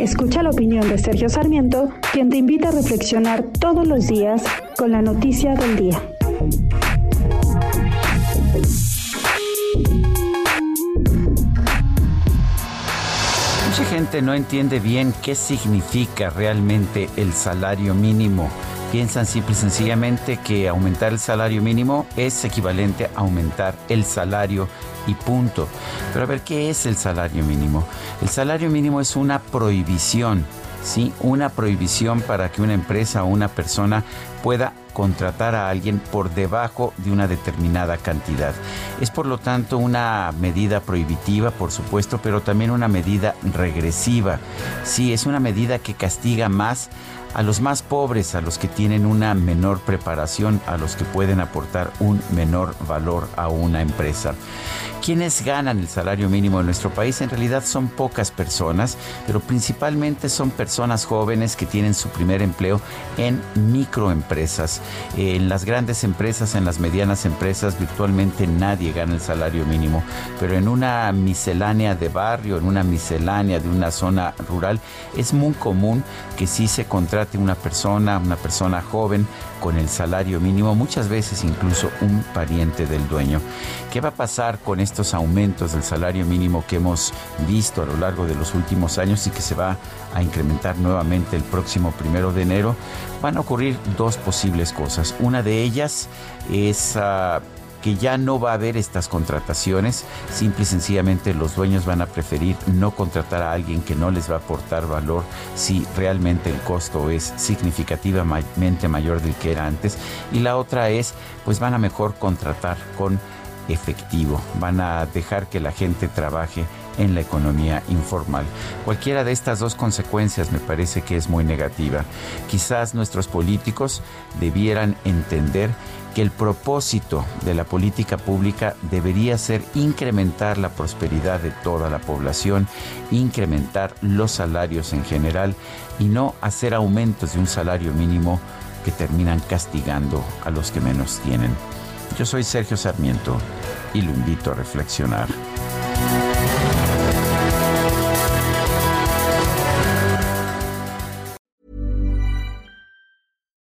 Escucha la opinión de Sergio Sarmiento, quien te invita a reflexionar todos los días con la noticia del día. Mucha gente no entiende bien qué significa realmente el salario mínimo. Piensan simple y sencillamente que aumentar el salario mínimo es equivalente a aumentar el salario y punto. Pero a ver, ¿qué es el salario mínimo? El salario mínimo es una prohibición, ¿sí? Una prohibición para que una empresa o una persona pueda contratar a alguien por debajo de una determinada cantidad. Es por lo tanto una medida prohibitiva, por supuesto, pero también una medida regresiva. Sí, es una medida que castiga más a los más pobres, a los que tienen una menor preparación, a los que pueden aportar un menor valor a una empresa. Quienes ganan el salario mínimo en nuestro país en realidad son pocas personas, pero principalmente son personas jóvenes que tienen su primer empleo en microempresas. En las grandes empresas, en las medianas empresas, virtualmente nadie gana el salario mínimo, pero en una miscelánea de barrio, en una miscelánea de una zona rural, es muy común que sí se contrate una persona, una persona joven con el salario mínimo, muchas veces incluso un pariente del dueño. ¿Qué va a pasar con estos aumentos del salario mínimo que hemos visto a lo largo de los últimos años y que se va a incrementar nuevamente el próximo primero de enero? Van a ocurrir dos posibles cosas. Una de ellas es... Uh, que ya no va a haber estas contrataciones, simple y sencillamente los dueños van a preferir no contratar a alguien que no les va a aportar valor si realmente el costo es significativamente mayor del que era antes. Y la otra es, pues van a mejor contratar con efectivo, van a dejar que la gente trabaje en la economía informal. Cualquiera de estas dos consecuencias me parece que es muy negativa. Quizás nuestros políticos debieran entender que el propósito de la política pública debería ser incrementar la prosperidad de toda la población, incrementar los salarios en general y no hacer aumentos de un salario mínimo que terminan castigando a los que menos tienen. Yo soy Sergio Sarmiento y lo invito a reflexionar.